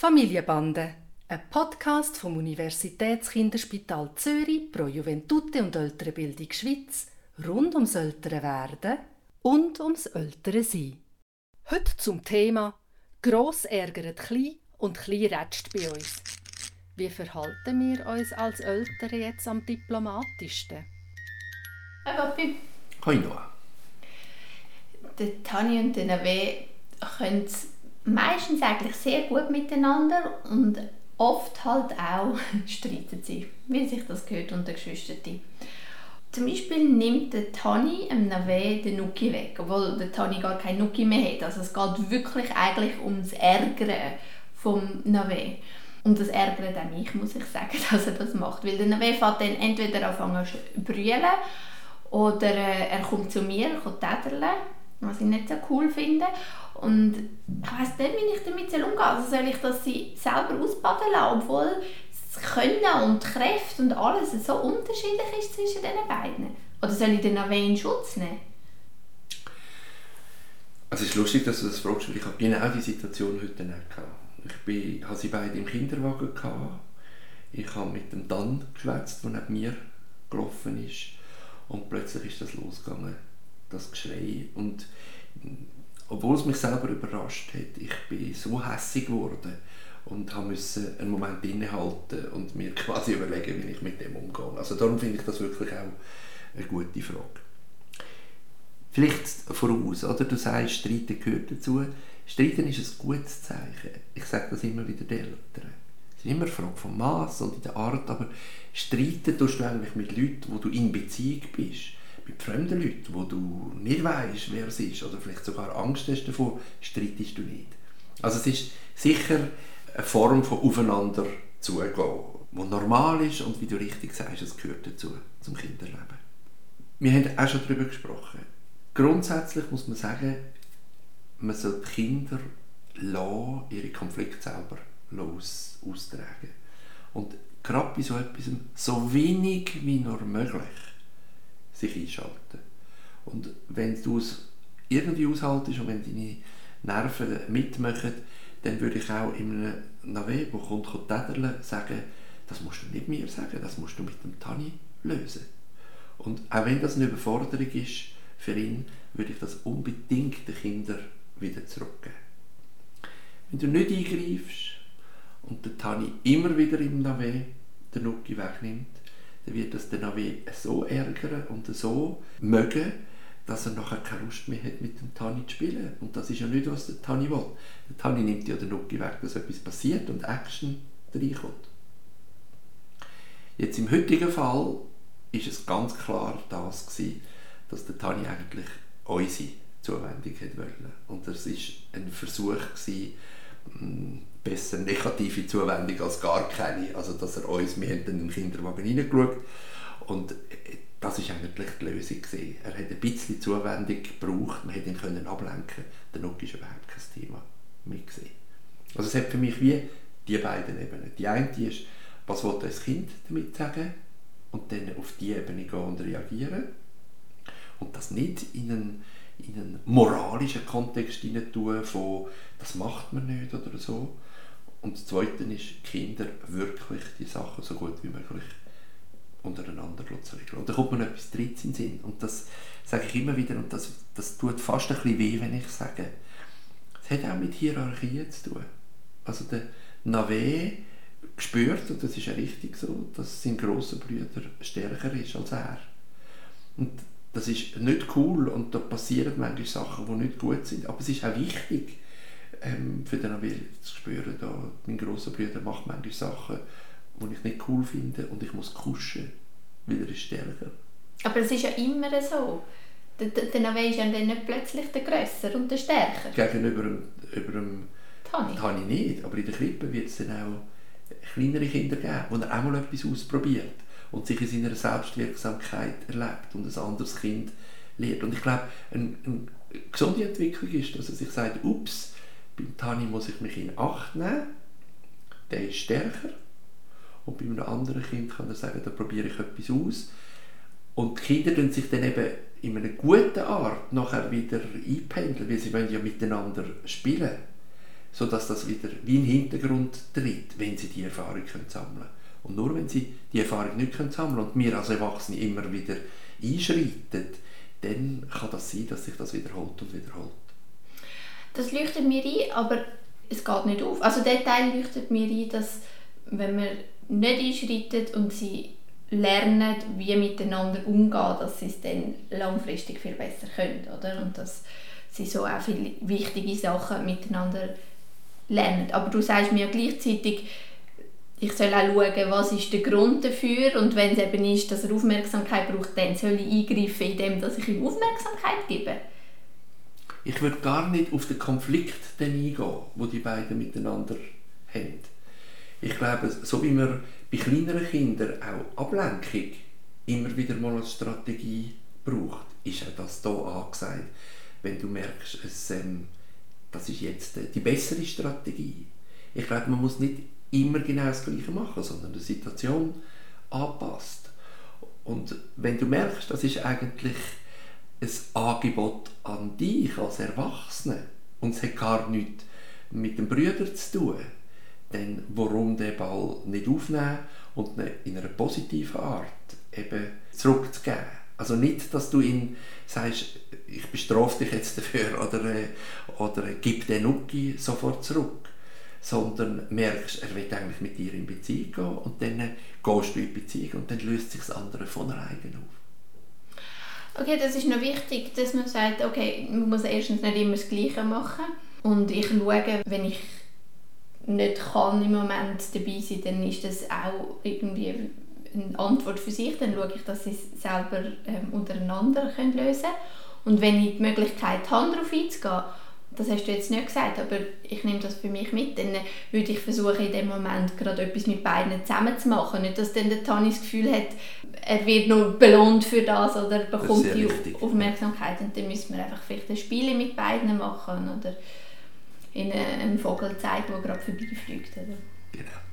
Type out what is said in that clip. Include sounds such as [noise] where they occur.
Familienbande, ein Podcast vom Universitätskinderspital Zürich pro Juventute und ältere Bildung Schweiz rund ums ältere Werden und ums ältere Sein. Heute zum Thema Gross ärgert klein und klein rätscht bei uns. Wie verhalten wir uns als Ältere jetzt am diplomatischsten? Hi Papi. Hoi Noah. Der Tani und der Nave können meistens eigentlich sehr gut miteinander und oft halt auch [laughs] streiten sie, wie sich das gehört unter Geschwistern. Zum Beispiel nimmt der Tani dem Nave den Nuki weg, obwohl der Tani gar keinen Nuki mehr hat. Also es geht wirklich eigentlich ums Ärgern vom Nave. Und das ärgert auch mich, muss ich sagen, [laughs] dass er das macht. Weil der Nave fährt dann entweder anfangen zu brüllen oder äh, er kommt zu mir, kommt täterle, was ich nicht so cool finde. Und ich weiss nicht, wie ich damit umgehen soll. Also soll ich das sie selber ausbaden lassen, obwohl das Können und die Kräfte und alles so unterschiedlich ist zwischen diesen beiden? Oder soll ich den auch in Schutz nehmen? Also es ist lustig, dass du das fragst, weil ich habe genau die Situation heute nicht gehabt. Ich bin, habe sie beide im Kinderwagen gehabt. Ich habe mit dem Dan geschwätzt, der neben mir gelaufen ist. Und plötzlich ist das losgegangen, das Geschrei. Und obwohl es mich selber überrascht hat, ich bin so hässig geworden und musste einen Moment innehalten und mir [laughs] quasi überlegen, wie ich mit dem umgehe. Also darum finde ich das wirklich auch eine gute Frage. Vielleicht voraus, oder? Du sagst, Streiten gehört dazu. Streiten ist ein gutes Zeichen. Ich sage das immer wieder den Eltern. Es ist immer eine Frage vom Maß und in der Art, aber streiten tust du eigentlich mit Leuten, wo du in Beziehung bist mit fremden Leuten, wo du nicht weißt, wer es ist oder vielleicht sogar Angst hast davor, streitest du nicht. Also es ist sicher eine Form von aufeinander zugehen, die normal ist und wie du richtig sagst, es gehört dazu, zum Kinderleben. Wir haben auch schon darüber gesprochen. Grundsätzlich muss man sagen, man soll die Kinder lassen, ihre Konflikte selber los, austragen. Und gerade bei so etwas so wenig wie nur möglich sich einschalten. Und wenn du es irgendwie aushaltest und wenn deine Nerven mitmachen, dann würde ich auch in einem Nave, der kommt, täterle, sagen, das musst du nicht mir sagen, das musst du mit dem Tani lösen. Und auch wenn das eine Überforderung ist für ihn, würde ich das unbedingt den Kindern wieder zurückgeben. Wenn du nicht eingreifst und der Tani immer wieder im Nave den Nuki wegnimmt, dann wird das den AW so ärgern und so mögen, dass er nachher keine Lust mehr hat, mit dem Tani zu spielen. Und das ist ja nicht, was der Tani will. Der Tani nimmt ja den Nuki weg, dass etwas passiert und Action reinkommt. Jetzt im heutigen Fall ist es ganz klar das gewesen, dass der Tani eigentlich unsere Zuwendung wollte. Und das war ein Versuch gewesen, besser negative Zuwendung als gar keine. Also dass er uns, wir haben dann im Kinderwagen reingeschaut und das war eigentlich die Lösung. Gewesen. Er hat ein bisschen Zuwendung gebraucht, man hätte ihn können ablenken Der Nuck ist überhaupt kein Thema mitgesehen. Also es hat für mich wie die beiden Ebenen. Die eine ist, was will das Kind damit sagen? Und dann auf die Ebene gehen und reagieren. Und das nicht in in einen moralischen Kontext hinein tun, von das macht man nicht oder so, und das Zweite ist, Kinder wirklich die Sachen so gut wie möglich untereinander zu regeln. Und da kommt mir etwas Drittes in den Sinn. Und das sage ich immer wieder, und das, das tut fast ein bisschen weh, wenn ich sage, es hat auch mit Hierarchie zu tun. Also der Nave spürt, und das ist ja richtig so, dass sein grosser Bruder stärker ist als er. Und das ist nicht cool und da passieren manchmal Sachen, die nicht gut sind. Aber es ist auch wichtig, ähm, für den Nabil zu spüren, da, mein grosser Bruder macht manchmal Sachen, die ich nicht cool finde und ich muss kuschen, weil er ist stärker. Aber es ist ja immer so. Der, Nabil ist ja dann nicht plötzlich der Grösser und der Stärker. Gegenüber dem, über dem Tani. Tani nicht, aber in der Krippe wird es dann auch kleinere Kinder geben, wo er auch mal etwas ausprobiert und sich in seiner Selbstwirksamkeit erlebt und ein anderes Kind lernt. Und ich glaube, eine, eine gesunde Entwicklung ist, dass er sich sagt, ups, beim Tani muss ich mich in Acht nehmen, der ist stärker. Und bei einem anderen Kind kann er sagen, da probiere ich etwas aus. Und die Kinder tun sich dann eben in einer guten Art nachher wieder einpendeln, weil sie wollen ja miteinander spielen. sodass das wieder wie in den Hintergrund tritt, wenn sie die Erfahrung können sammeln können. Und nur wenn sie die Erfahrung nicht können und wir als Erwachsene immer wieder einschreiten, dann kann das sein, dass sich das wiederholt und wiederholt. Das leuchtet mir ein, aber es geht nicht auf. Also der Teil leuchtet mir ein, dass wenn man nicht einschreitet und sie lernen, wie miteinander umgehen, dass sie es dann langfristig viel besser können, oder? Und dass sie so auch viele wichtige Sachen miteinander lernen. Aber du sagst mir gleichzeitig, ich soll auch schauen, was ist der Grund dafür und wenn es eben ist, dass er Aufmerksamkeit braucht, dann soll ich eingreifen, indem dass ich ihm Aufmerksamkeit gebe. Ich würde gar nicht auf den Konflikt eingehen, wo die beiden miteinander haben. Ich glaube, so wie man bei kleineren Kindern auch Ablenkung immer wieder mal als Strategie braucht, ist auch das hier angesagt. Wenn du merkst, es, ähm, das ist jetzt die bessere Strategie. Ich glaube, man muss nicht immer genau das Gleiche machen, sondern die Situation anpasst. Und wenn du merkst, das ist eigentlich ein Angebot an dich als Erwachsene und es hat gar nichts mit dem Brüder zu tun, dann warum den Ball nicht aufnehmen und ihn in einer positiven Art eben zurückzugeben. Also nicht, dass du ihn sagst, ich bestrafe dich jetzt dafür [laughs] oder, äh, oder gib den Nuki sofort zurück, sondern merkst, er will eigentlich mit dir in Beziehung gehen und dann gehst du in Beziehung und dann löst sich das andere von alleine auf. Okay, das ist noch wichtig, dass man sagt, okay, man muss erstens nicht immer das Gleiche machen und ich schaue, wenn ich nicht kann im Moment dabei sein, dann ist das auch irgendwie eine Antwort für sich. Dann schaue ich, dass sie es selber ähm, untereinander können lösen können. Und wenn ich die Möglichkeit habe, darauf einzugehen, das hast du jetzt nicht gesagt, aber ich nehme das für mich mit, dann würde ich versuchen, in dem Moment gerade etwas mit beiden zusammen zu machen. Nicht, dass dann der Tani das Gefühl hat, er wird nur belohnt für das oder bekommt das die richtig. Aufmerksamkeit. Und dann müssen wir einfach vielleicht ein Spiel mit beiden machen oder in einen Vogel zeigen, der gerade vorbeifliegt. Oder? Genau.